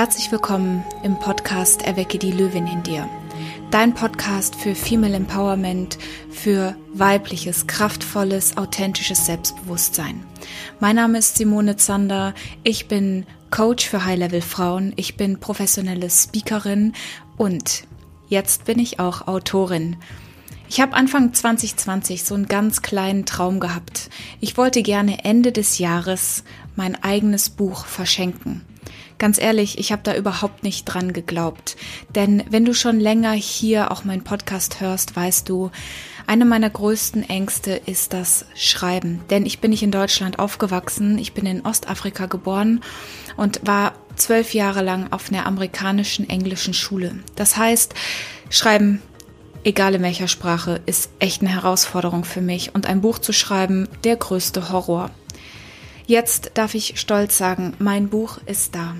Herzlich willkommen im Podcast Erwecke die Löwin in dir. Dein Podcast für Female Empowerment, für weibliches, kraftvolles, authentisches Selbstbewusstsein. Mein Name ist Simone Zander. Ich bin Coach für High-Level-Frauen. Ich bin professionelle Speakerin und jetzt bin ich auch Autorin. Ich habe Anfang 2020 so einen ganz kleinen Traum gehabt. Ich wollte gerne Ende des Jahres mein eigenes Buch verschenken. Ganz ehrlich, ich habe da überhaupt nicht dran geglaubt. Denn wenn du schon länger hier auch meinen Podcast hörst, weißt du, eine meiner größten Ängste ist das Schreiben. Denn ich bin nicht in Deutschland aufgewachsen, ich bin in Ostafrika geboren und war zwölf Jahre lang auf einer amerikanischen englischen Schule. Das heißt, Schreiben egal in welcher Sprache, ist echt eine Herausforderung für mich und ein Buch zu schreiben, der größte Horror. Jetzt darf ich stolz sagen, mein Buch ist da.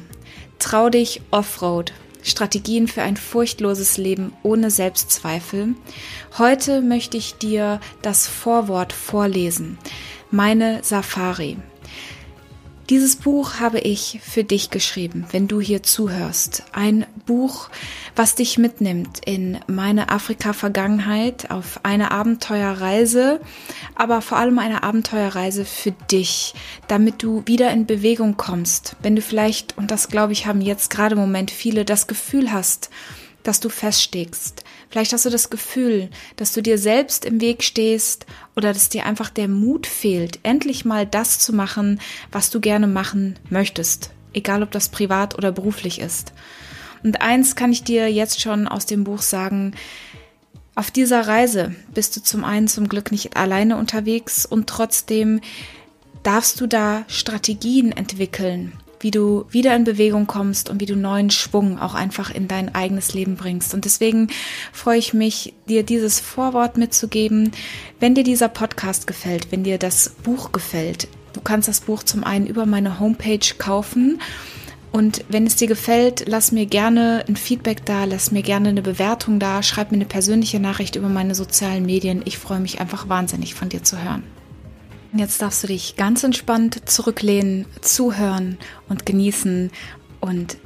Trau dich Offroad. Strategien für ein furchtloses Leben ohne Selbstzweifel. Heute möchte ich dir das Vorwort vorlesen. Meine Safari. Dieses Buch habe ich für dich geschrieben, wenn du hier zuhörst. Ein Buch, was dich mitnimmt in meine Afrika-Vergangenheit, auf eine Abenteuerreise, aber vor allem eine Abenteuerreise für dich, damit du wieder in Bewegung kommst. Wenn du vielleicht, und das glaube ich, haben jetzt gerade im Moment viele, das Gefühl hast, dass du feststeckst. Vielleicht hast du das Gefühl, dass du dir selbst im Weg stehst oder dass dir einfach der Mut fehlt, endlich mal das zu machen, was du gerne machen möchtest, egal ob das privat oder beruflich ist. Und eins kann ich dir jetzt schon aus dem Buch sagen, auf dieser Reise bist du zum einen zum Glück nicht alleine unterwegs und trotzdem darfst du da Strategien entwickeln, wie du wieder in Bewegung kommst und wie du neuen Schwung auch einfach in dein eigenes Leben bringst. Und deswegen freue ich mich, dir dieses Vorwort mitzugeben. Wenn dir dieser Podcast gefällt, wenn dir das Buch gefällt, du kannst das Buch zum einen über meine Homepage kaufen. Und wenn es dir gefällt, lass mir gerne ein Feedback da, lass mir gerne eine Bewertung da, schreib mir eine persönliche Nachricht über meine sozialen Medien. Ich freue mich einfach wahnsinnig von dir zu hören. Jetzt darfst du dich ganz entspannt zurücklehnen, zuhören und genießen und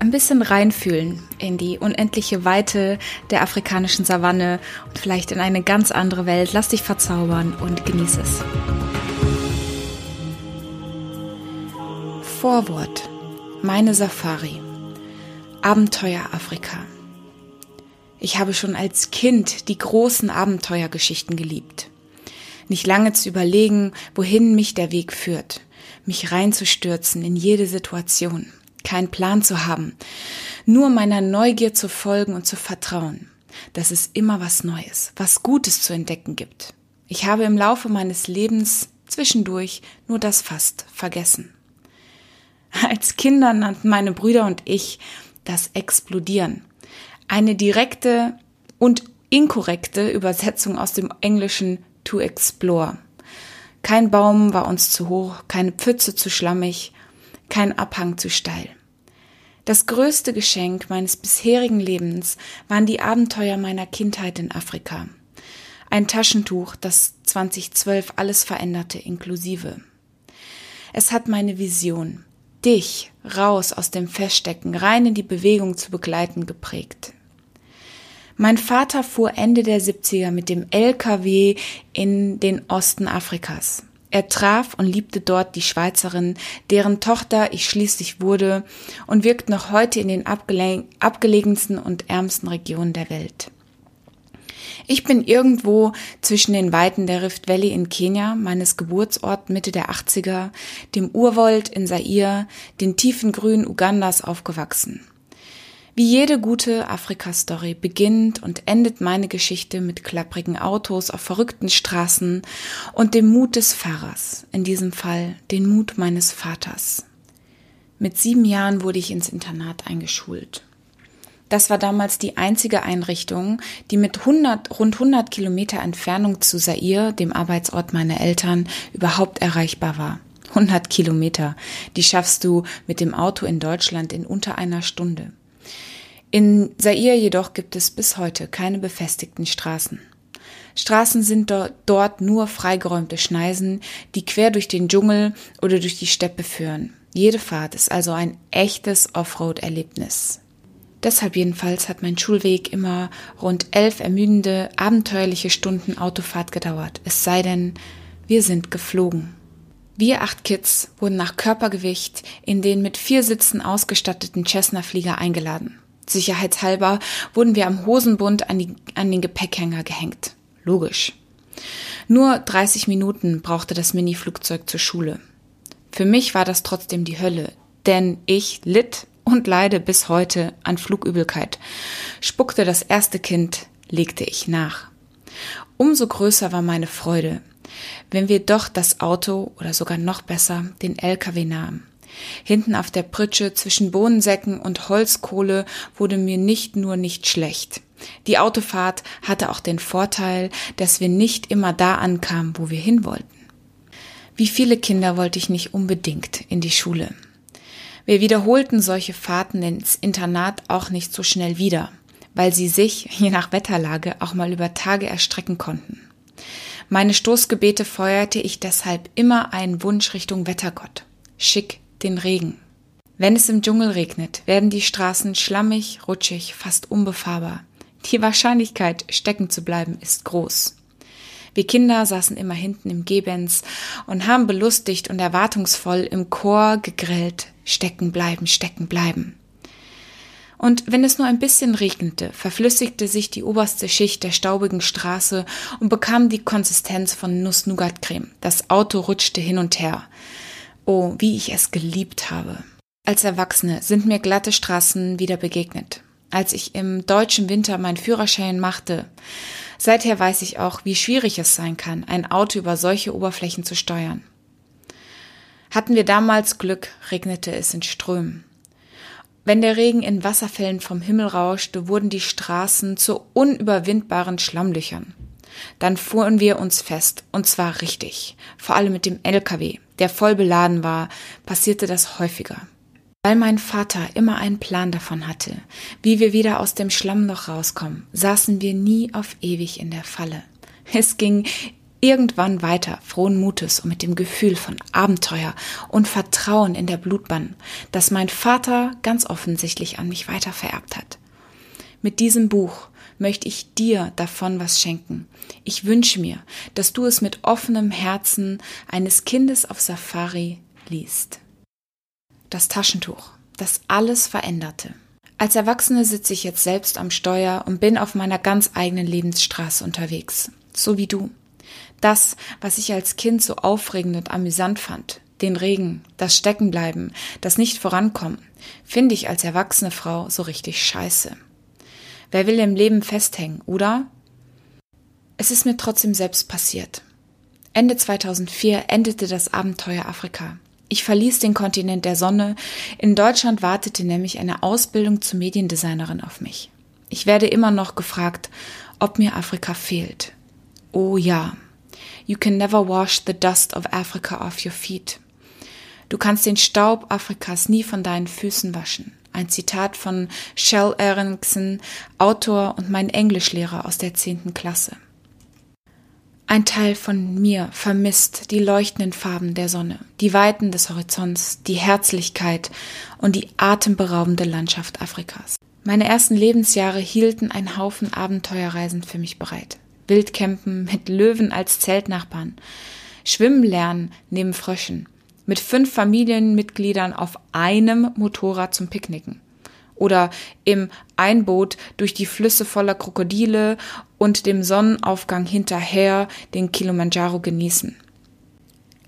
ein bisschen reinfühlen in die unendliche Weite der afrikanischen Savanne und vielleicht in eine ganz andere Welt. Lass dich verzaubern und genieße es. Vorwort. Meine Safari. Abenteuer Afrika. Ich habe schon als Kind die großen Abenteuergeschichten geliebt nicht lange zu überlegen, wohin mich der Weg führt, mich reinzustürzen in jede Situation, keinen Plan zu haben, nur meiner Neugier zu folgen und zu vertrauen, dass es immer was Neues, was Gutes zu entdecken gibt. Ich habe im Laufe meines Lebens zwischendurch nur das fast vergessen. Als Kinder nannten meine Brüder und ich das Explodieren. Eine direkte und inkorrekte Übersetzung aus dem Englischen to explore. Kein Baum war uns zu hoch, keine Pfütze zu schlammig, kein Abhang zu steil. Das größte Geschenk meines bisherigen Lebens waren die Abenteuer meiner Kindheit in Afrika. Ein Taschentuch, das 2012 alles veränderte, inklusive. Es hat meine Vision, dich raus aus dem Feststecken, rein in die Bewegung zu begleiten, geprägt. Mein Vater fuhr Ende der 70er mit dem LKW in den Osten Afrikas. Er traf und liebte dort die Schweizerin, deren Tochter ich schließlich wurde und wirkt noch heute in den abgele abgelegensten und ärmsten Regionen der Welt. Ich bin irgendwo zwischen den Weiten der Rift Valley in Kenia, meines Geburtsorts Mitte der 80er, dem Urwald in Zaire, den tiefen Grün Ugandas aufgewachsen. Wie jede gute Afrika-Story beginnt und endet meine Geschichte mit klapprigen Autos auf verrückten Straßen und dem Mut des Fahrers, in diesem Fall den Mut meines Vaters. Mit sieben Jahren wurde ich ins Internat eingeschult. Das war damals die einzige Einrichtung, die mit 100, rund 100 Kilometer Entfernung zu Sair, dem Arbeitsort meiner Eltern, überhaupt erreichbar war. 100 Kilometer, die schaffst du mit dem Auto in Deutschland in unter einer Stunde. In Zaire jedoch gibt es bis heute keine befestigten Straßen. Straßen sind dort nur freigeräumte Schneisen, die quer durch den Dschungel oder durch die Steppe führen. Jede Fahrt ist also ein echtes Offroad-Erlebnis. Deshalb jedenfalls hat mein Schulweg immer rund elf ermüdende, abenteuerliche Stunden Autofahrt gedauert. Es sei denn, wir sind geflogen. Wir acht Kids wurden nach Körpergewicht in den mit vier Sitzen ausgestatteten Cessna-Flieger eingeladen. Sicherheitshalber wurden wir am Hosenbund an, die, an den Gepäckhänger gehängt. Logisch. Nur 30 Minuten brauchte das Mini-Flugzeug zur Schule. Für mich war das trotzdem die Hölle, denn ich litt und leide bis heute an Flugübelkeit. Spuckte das erste Kind, legte ich nach. Umso größer war meine Freude, wenn wir doch das Auto oder sogar noch besser den LKW nahmen. Hinten auf der Pritsche zwischen Bohnensäcken und Holzkohle wurde mir nicht nur nicht schlecht. Die Autofahrt hatte auch den Vorteil, dass wir nicht immer da ankamen, wo wir hin wollten. Wie viele Kinder wollte ich nicht unbedingt in die Schule. Wir wiederholten solche Fahrten ins Internat auch nicht so schnell wieder, weil sie sich, je nach Wetterlage, auch mal über Tage erstrecken konnten. Meine Stoßgebete feuerte ich deshalb immer einen Wunsch Richtung Wettergott. Schick den Regen. Wenn es im Dschungel regnet, werden die Straßen schlammig, rutschig, fast unbefahrbar. Die Wahrscheinlichkeit, stecken zu bleiben, ist groß. Wir Kinder saßen immer hinten im Gebens und haben belustigt und erwartungsvoll im Chor gegrellt, stecken bleiben, stecken bleiben. Und wenn es nur ein bisschen regnete, verflüssigte sich die oberste Schicht der staubigen Straße und bekam die Konsistenz von Nuss-Nougat-Creme. Das Auto rutschte hin und her. Oh, wie ich es geliebt habe. Als Erwachsene sind mir glatte Straßen wieder begegnet. Als ich im deutschen Winter meinen Führerschein machte, Seither weiß ich auch, wie schwierig es sein kann, ein Auto über solche Oberflächen zu steuern. Hatten wir damals Glück, regnete es in Strömen. Wenn der Regen in Wasserfällen vom Himmel rauschte, wurden die Straßen zu unüberwindbaren Schlammlöchern. Dann fuhren wir uns fest, und zwar richtig. Vor allem mit dem LKW, der voll beladen war, passierte das häufiger. Weil mein Vater immer einen Plan davon hatte, wie wir wieder aus dem Schlammloch rauskommen, saßen wir nie auf ewig in der Falle. Es ging irgendwann weiter, frohen Mutes und mit dem Gefühl von Abenteuer und Vertrauen in der Blutbahn, das mein Vater ganz offensichtlich an mich weitervererbt hat. Mit diesem Buch möchte ich dir davon was schenken. Ich wünsche mir, dass du es mit offenem Herzen eines Kindes auf Safari liest das Taschentuch, das alles veränderte. Als Erwachsene sitze ich jetzt selbst am Steuer und bin auf meiner ganz eigenen Lebensstraße unterwegs, so wie du. Das, was ich als Kind so aufregend und amüsant fand, den Regen, das Steckenbleiben, das nicht vorankommen, finde ich als erwachsene Frau so richtig scheiße. Wer will im Leben festhängen, oder? Es ist mir trotzdem selbst passiert. Ende 2004 endete das Abenteuer Afrika. Ich verließ den Kontinent der Sonne. In Deutschland wartete nämlich eine Ausbildung zur Mediendesignerin auf mich. Ich werde immer noch gefragt, ob mir Afrika fehlt. Oh ja. You can never wash the dust of Africa off your feet. Du kannst den Staub Afrikas nie von deinen Füßen waschen. Ein Zitat von Shell Erickson, Autor und mein Englischlehrer aus der zehnten Klasse. Ein Teil von mir vermisst die leuchtenden Farben der Sonne, die Weiten des Horizonts, die Herzlichkeit und die atemberaubende Landschaft Afrikas. Meine ersten Lebensjahre hielten ein Haufen Abenteuerreisen für mich bereit. Wildcampen mit Löwen als Zeltnachbarn, Schwimmen lernen neben Fröschen, mit fünf Familienmitgliedern auf einem Motorrad zum Picknicken oder im Einboot durch die Flüsse voller Krokodile und dem Sonnenaufgang hinterher den Kilimanjaro genießen.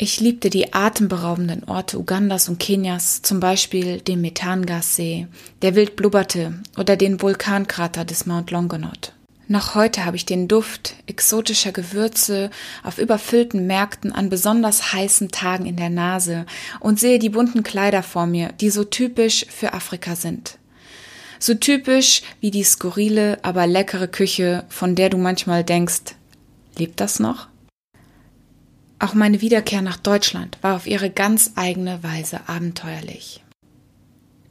Ich liebte die atemberaubenden Orte Ugandas und Kenias, zum Beispiel den Methangassee, der wild blubberte, oder den Vulkankrater des Mount Longonot. Noch heute habe ich den Duft exotischer Gewürze auf überfüllten Märkten an besonders heißen Tagen in der Nase und sehe die bunten Kleider vor mir, die so typisch für Afrika sind. So typisch wie die skurrile, aber leckere Küche, von der du manchmal denkst, lebt das noch? Auch meine Wiederkehr nach Deutschland war auf ihre ganz eigene Weise abenteuerlich.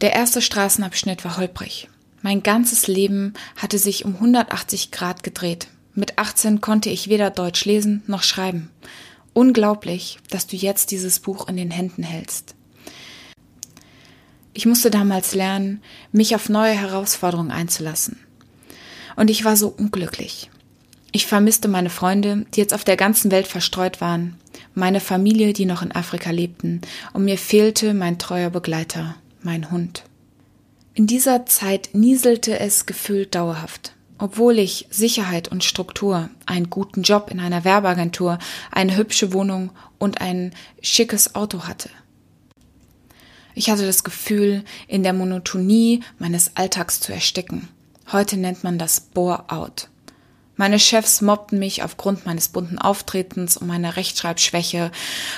Der erste Straßenabschnitt war holprig. Mein ganzes Leben hatte sich um 180 Grad gedreht. Mit 18 konnte ich weder Deutsch lesen noch schreiben. Unglaublich, dass du jetzt dieses Buch in den Händen hältst. Ich musste damals lernen, mich auf neue Herausforderungen einzulassen. Und ich war so unglücklich. Ich vermisste meine Freunde, die jetzt auf der ganzen Welt verstreut waren, meine Familie, die noch in Afrika lebten, und mir fehlte mein treuer Begleiter, mein Hund. In dieser Zeit nieselte es gefühlt dauerhaft. Obwohl ich Sicherheit und Struktur, einen guten Job in einer Werbeagentur, eine hübsche Wohnung und ein schickes Auto hatte. Ich hatte das Gefühl, in der Monotonie meines Alltags zu ersticken. Heute nennt man das Bore-out. Meine Chefs mobbten mich aufgrund meines bunten Auftretens und meiner Rechtschreibschwäche,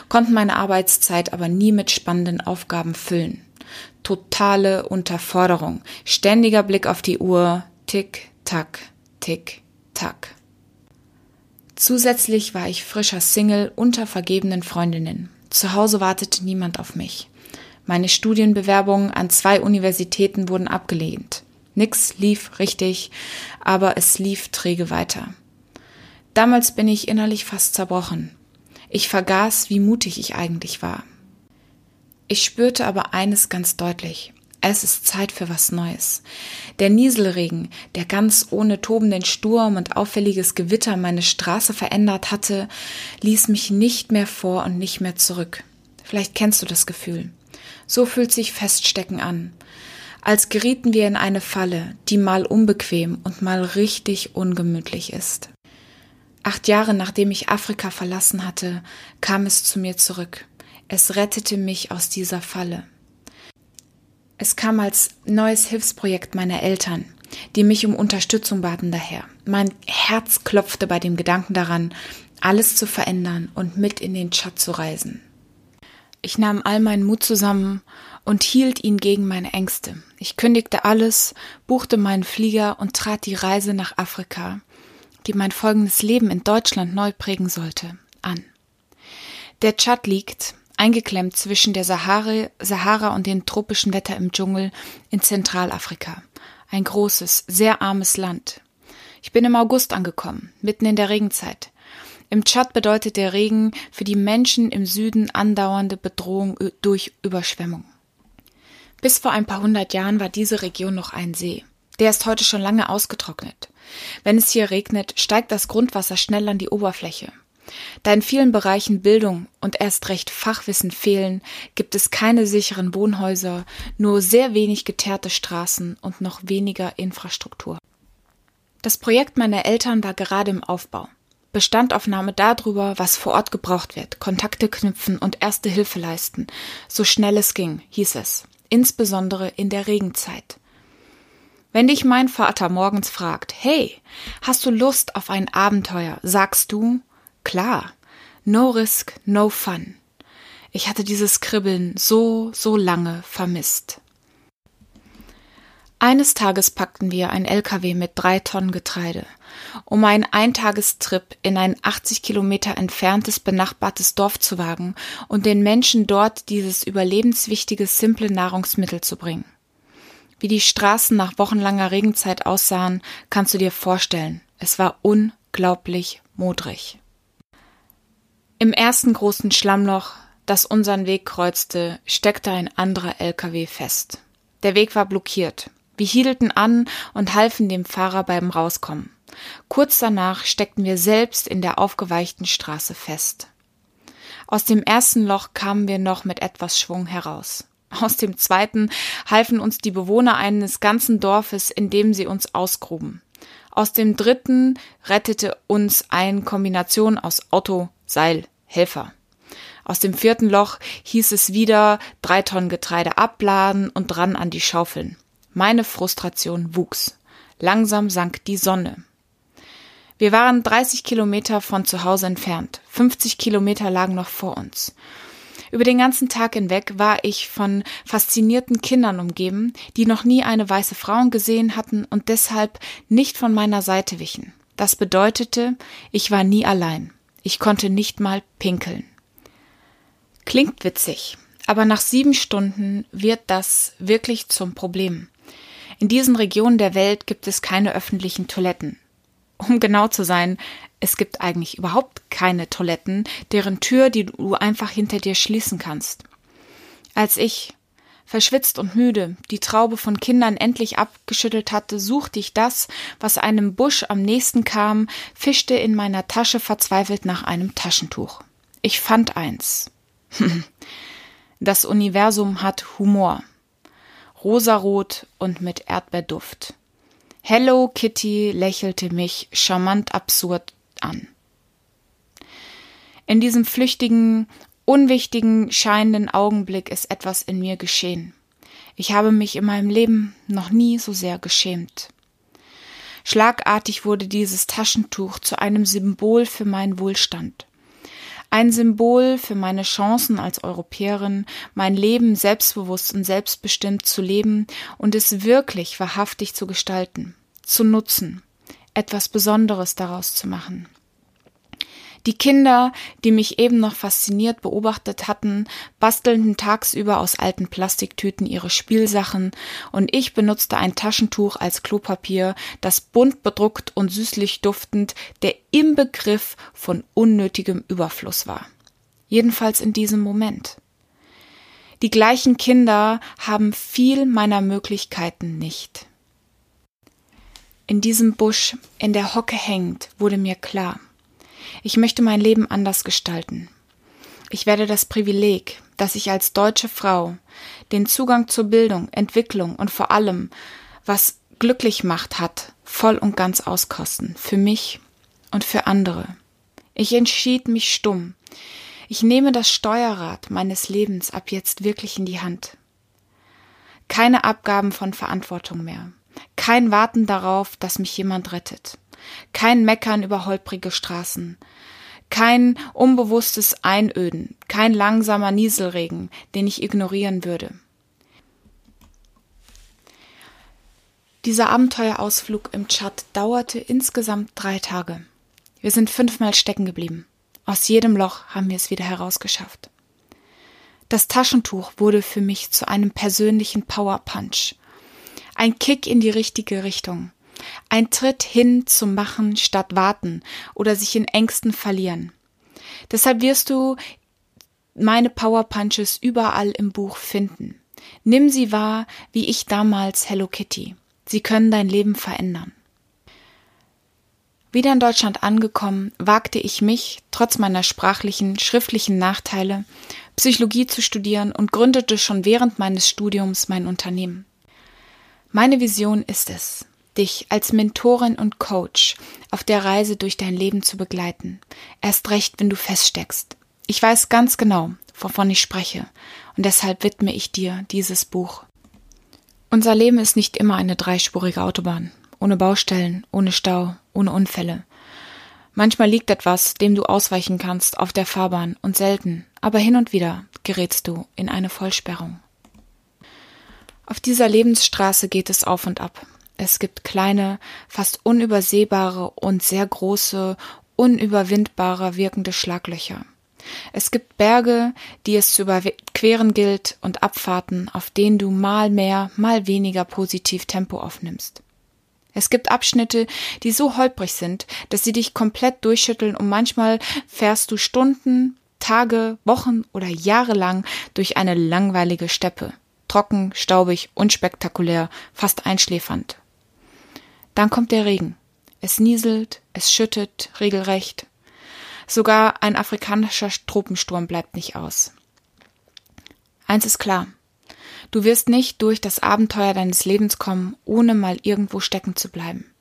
konnten meine Arbeitszeit aber nie mit spannenden Aufgaben füllen. Totale Unterforderung, ständiger Blick auf die Uhr, tick, tack, tick, tack. Zusätzlich war ich frischer Single unter vergebenen Freundinnen. Zu Hause wartete niemand auf mich. Meine Studienbewerbungen an zwei Universitäten wurden abgelehnt. Nix lief richtig, aber es lief träge weiter. Damals bin ich innerlich fast zerbrochen. Ich vergaß, wie mutig ich eigentlich war. Ich spürte aber eines ganz deutlich. Es ist Zeit für was Neues. Der Nieselregen, der ganz ohne tobenden Sturm und auffälliges Gewitter meine Straße verändert hatte, ließ mich nicht mehr vor und nicht mehr zurück. Vielleicht kennst du das Gefühl. So fühlt sich Feststecken an als gerieten wir in eine Falle, die mal unbequem und mal richtig ungemütlich ist. Acht Jahre nachdem ich Afrika verlassen hatte, kam es zu mir zurück. Es rettete mich aus dieser Falle. Es kam als neues Hilfsprojekt meiner Eltern, die mich um Unterstützung baten daher. Mein Herz klopfte bei dem Gedanken daran, alles zu verändern und mit in den Tschad zu reisen. Ich nahm all meinen Mut zusammen und hielt ihn gegen meine Ängste. Ich kündigte alles, buchte meinen Flieger und trat die Reise nach Afrika, die mein folgendes Leben in Deutschland neu prägen sollte, an. Der Tschad liegt, eingeklemmt zwischen der Sahara, Sahara und dem tropischen Wetter im Dschungel in Zentralafrika. Ein großes, sehr armes Land. Ich bin im August angekommen, mitten in der Regenzeit. Im Tschad bedeutet der Regen für die Menschen im Süden andauernde Bedrohung durch Überschwemmung. Bis vor ein paar hundert Jahren war diese Region noch ein See. Der ist heute schon lange ausgetrocknet. Wenn es hier regnet, steigt das Grundwasser schnell an die Oberfläche. Da in vielen Bereichen Bildung und erst recht Fachwissen fehlen, gibt es keine sicheren Wohnhäuser, nur sehr wenig geteerte Straßen und noch weniger Infrastruktur. Das Projekt meiner Eltern war gerade im Aufbau. Bestandaufnahme darüber, was vor Ort gebraucht wird, Kontakte knüpfen und erste Hilfe leisten, so schnell es ging, hieß es insbesondere in der Regenzeit. Wenn dich mein Vater morgens fragt, hey, hast du Lust auf ein Abenteuer, sagst du, klar, no risk, no fun. Ich hatte dieses Kribbeln so, so lange vermisst. Eines Tages packten wir ein LKW mit drei Tonnen Getreide, um einen Eintagestrip in ein 80 Kilometer entferntes benachbartes Dorf zu wagen und den Menschen dort dieses überlebenswichtige simple Nahrungsmittel zu bringen. Wie die Straßen nach wochenlanger Regenzeit aussahen, kannst du dir vorstellen. Es war unglaublich modrig. Im ersten großen Schlammloch, das unseren Weg kreuzte, steckte ein anderer LKW fest. Der Weg war blockiert. Wir hielten an und halfen dem Fahrer beim Rauskommen. Kurz danach steckten wir selbst in der aufgeweichten Straße fest. Aus dem ersten Loch kamen wir noch mit etwas Schwung heraus. Aus dem zweiten halfen uns die Bewohner eines ganzen Dorfes, indem sie uns ausgruben. Aus dem dritten rettete uns eine Kombination aus Auto, Seil, Helfer. Aus dem vierten Loch hieß es wieder drei Tonnen Getreide abladen und dran an die Schaufeln. Meine Frustration wuchs. Langsam sank die Sonne. Wir waren 30 Kilometer von zu Hause entfernt. 50 Kilometer lagen noch vor uns. Über den ganzen Tag hinweg war ich von faszinierten Kindern umgeben, die noch nie eine weiße Frau gesehen hatten und deshalb nicht von meiner Seite wichen. Das bedeutete, ich war nie allein. Ich konnte nicht mal pinkeln. Klingt witzig, aber nach sieben Stunden wird das wirklich zum Problem. In diesen Regionen der Welt gibt es keine öffentlichen Toiletten. Um genau zu sein, es gibt eigentlich überhaupt keine Toiletten, deren Tür, die du einfach hinter dir schließen kannst. Als ich, Verschwitzt und müde, die Traube von Kindern endlich abgeschüttelt hatte, suchte ich das, was einem Busch am nächsten kam, fischte in meiner Tasche verzweifelt nach einem Taschentuch. Ich fand eins. Das Universum hat Humor. Rosarot und mit Erdbeerduft. Hello Kitty lächelte mich charmant absurd an. In diesem flüchtigen, unwichtigen, scheinenden Augenblick ist etwas in mir geschehen. Ich habe mich in meinem Leben noch nie so sehr geschämt. Schlagartig wurde dieses Taschentuch zu einem Symbol für meinen Wohlstand. Ein Symbol für meine Chancen als Europäerin, mein Leben selbstbewusst und selbstbestimmt zu leben und es wirklich wahrhaftig zu gestalten, zu nutzen, etwas Besonderes daraus zu machen. Die Kinder, die mich eben noch fasziniert beobachtet hatten, bastelten tagsüber aus alten Plastiktüten ihre Spielsachen und ich benutzte ein Taschentuch als Klopapier, das bunt bedruckt und süßlich duftend der Inbegriff von unnötigem Überfluss war. Jedenfalls in diesem Moment. Die gleichen Kinder haben viel meiner Möglichkeiten nicht. In diesem Busch, in der Hocke hängend, wurde mir klar, ich möchte mein Leben anders gestalten. Ich werde das Privileg, dass ich als deutsche Frau den Zugang zur Bildung, Entwicklung und vor allem, was glücklich macht, hat, voll und ganz auskosten. Für mich und für andere. Ich entschied mich stumm. Ich nehme das Steuerrad meines Lebens ab jetzt wirklich in die Hand. Keine Abgaben von Verantwortung mehr. Kein Warten darauf, dass mich jemand rettet. Kein Meckern über holprige Straßen. Kein unbewusstes Einöden. Kein langsamer Nieselregen, den ich ignorieren würde. Dieser Abenteuerausflug im Tschad dauerte insgesamt drei Tage. Wir sind fünfmal stecken geblieben. Aus jedem Loch haben wir es wieder herausgeschafft. Das Taschentuch wurde für mich zu einem persönlichen Power Punch. Ein Kick in die richtige Richtung. Ein Tritt hin zum Machen statt Warten oder sich in Ängsten verlieren. Deshalb wirst du meine Power Punches überall im Buch finden. Nimm sie wahr, wie ich damals Hello Kitty. Sie können dein Leben verändern. Wieder in Deutschland angekommen, wagte ich mich, trotz meiner sprachlichen, schriftlichen Nachteile, Psychologie zu studieren und gründete schon während meines Studiums mein Unternehmen. Meine Vision ist es, dich als Mentorin und Coach auf der Reise durch dein Leben zu begleiten. Erst recht, wenn du feststeckst. Ich weiß ganz genau, wovon ich spreche, und deshalb widme ich dir dieses Buch. Unser Leben ist nicht immer eine dreispurige Autobahn, ohne Baustellen, ohne Stau, ohne Unfälle. Manchmal liegt etwas, dem du ausweichen kannst, auf der Fahrbahn und selten, aber hin und wieder gerätst du in eine Vollsperrung. Auf dieser Lebensstraße geht es auf und ab. Es gibt kleine, fast unübersehbare und sehr große, unüberwindbare wirkende Schlaglöcher. Es gibt Berge, die es zu überqueren gilt und Abfahrten, auf denen du mal mehr, mal weniger positiv Tempo aufnimmst. Es gibt Abschnitte, die so holprig sind, dass sie dich komplett durchschütteln und manchmal fährst du Stunden, Tage, Wochen oder Jahre lang durch eine langweilige Steppe. Trocken, staubig, unspektakulär, fast einschläfernd. Dann kommt der Regen. Es nieselt, es schüttet regelrecht. Sogar ein afrikanischer Tropensturm bleibt nicht aus. Eins ist klar. Du wirst nicht durch das Abenteuer deines Lebens kommen, ohne mal irgendwo stecken zu bleiben.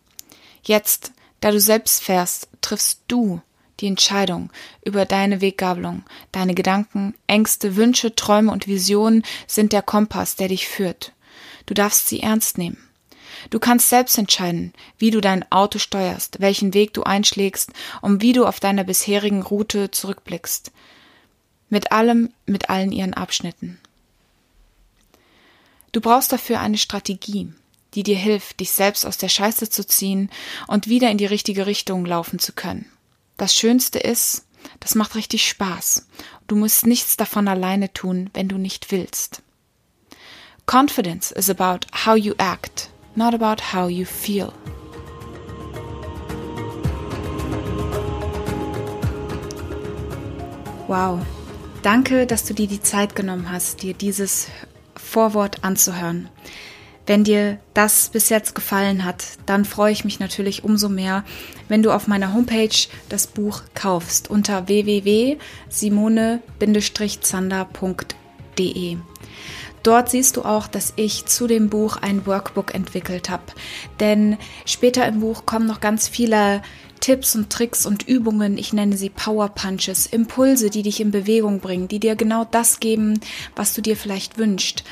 Jetzt, da du selbst fährst, triffst du die Entscheidung über deine Weggabelung. Deine Gedanken, Ängste, Wünsche, Träume und Visionen sind der Kompass, der dich führt. Du darfst sie ernst nehmen. Du kannst selbst entscheiden, wie du dein Auto steuerst, welchen Weg du einschlägst und wie du auf deiner bisherigen Route zurückblickst. Mit allem, mit allen ihren Abschnitten. Du brauchst dafür eine Strategie, die dir hilft, dich selbst aus der Scheiße zu ziehen und wieder in die richtige Richtung laufen zu können. Das Schönste ist, das macht richtig Spaß. Du musst nichts davon alleine tun, wenn du nicht willst. Confidence is about how you act, not about how you feel. Wow. Danke, dass du dir die Zeit genommen hast, dir dieses Vorwort anzuhören. Wenn dir das bis jetzt gefallen hat, dann freue ich mich natürlich umso mehr, wenn du auf meiner Homepage das Buch kaufst unter www.simone-zander.de. Dort siehst du auch, dass ich zu dem Buch ein Workbook entwickelt habe. Denn später im Buch kommen noch ganz viele Tipps und Tricks und Übungen, ich nenne sie Power Punches, Impulse, die dich in Bewegung bringen, die dir genau das geben, was du dir vielleicht wünschst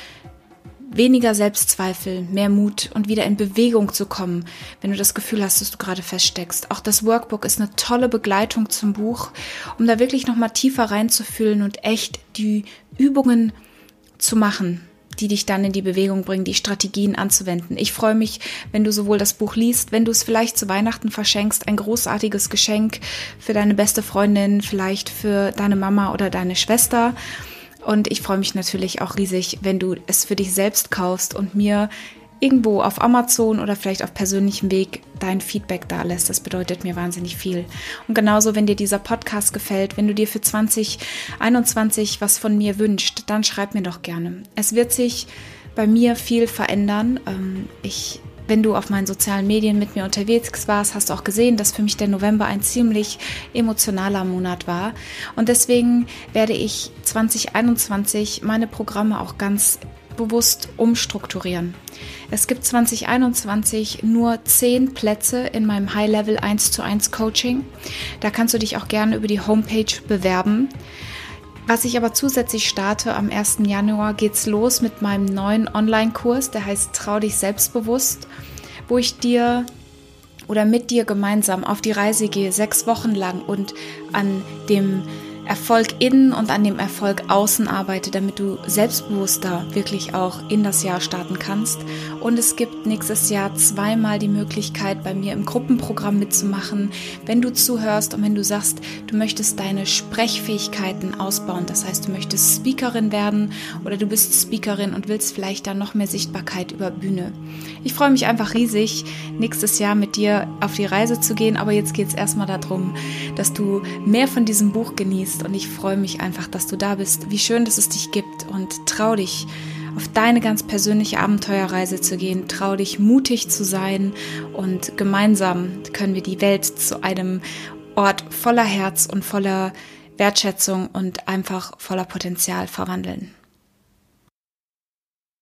weniger Selbstzweifel, mehr Mut und wieder in Bewegung zu kommen, wenn du das Gefühl hast, dass du gerade feststeckst. Auch das Workbook ist eine tolle Begleitung zum Buch, um da wirklich nochmal tiefer reinzufühlen und echt die Übungen zu machen, die dich dann in die Bewegung bringen, die Strategien anzuwenden. Ich freue mich, wenn du sowohl das Buch liest, wenn du es vielleicht zu Weihnachten verschenkst, ein großartiges Geschenk für deine beste Freundin, vielleicht für deine Mama oder deine Schwester und ich freue mich natürlich auch riesig, wenn du es für dich selbst kaufst und mir irgendwo auf Amazon oder vielleicht auf persönlichem Weg dein Feedback da lässt. Das bedeutet mir wahnsinnig viel. Und genauso, wenn dir dieser Podcast gefällt, wenn du dir für 2021 was von mir wünscht, dann schreib mir doch gerne. Es wird sich bei mir viel verändern. Ähm, ich wenn du auf meinen sozialen Medien mit mir unterwegs warst, hast du auch gesehen, dass für mich der November ein ziemlich emotionaler Monat war. Und deswegen werde ich 2021 meine Programme auch ganz bewusst umstrukturieren. Es gibt 2021 nur 10 Plätze in meinem High-Level 1 zu 1 Coaching. Da kannst du dich auch gerne über die Homepage bewerben. Was ich aber zusätzlich starte, am 1. Januar geht's los mit meinem neuen Online-Kurs, der heißt Trau dich selbstbewusst, wo ich dir oder mit dir gemeinsam auf die Reise gehe, sechs Wochen lang und an dem Erfolg innen und an dem Erfolg außen arbeite, damit du selbstbewusster wirklich auch in das Jahr starten kannst. Und es gibt nächstes Jahr zweimal die Möglichkeit, bei mir im Gruppenprogramm mitzumachen, wenn du zuhörst und wenn du sagst, du möchtest deine Sprechfähigkeiten ausbauen. Das heißt, du möchtest Speakerin werden oder du bist Speakerin und willst vielleicht dann noch mehr Sichtbarkeit über Bühne. Ich freue mich einfach riesig, nächstes Jahr mit dir auf die Reise zu gehen. Aber jetzt geht es erstmal darum, dass du mehr von diesem Buch genießt bist und ich freue mich einfach, dass du da bist. Wie schön, dass es dich gibt und trau dich auf deine ganz persönliche Abenteuerreise zu gehen, trau dich mutig zu sein und gemeinsam können wir die Welt zu einem Ort voller Herz und voller Wertschätzung und einfach voller Potenzial verwandeln.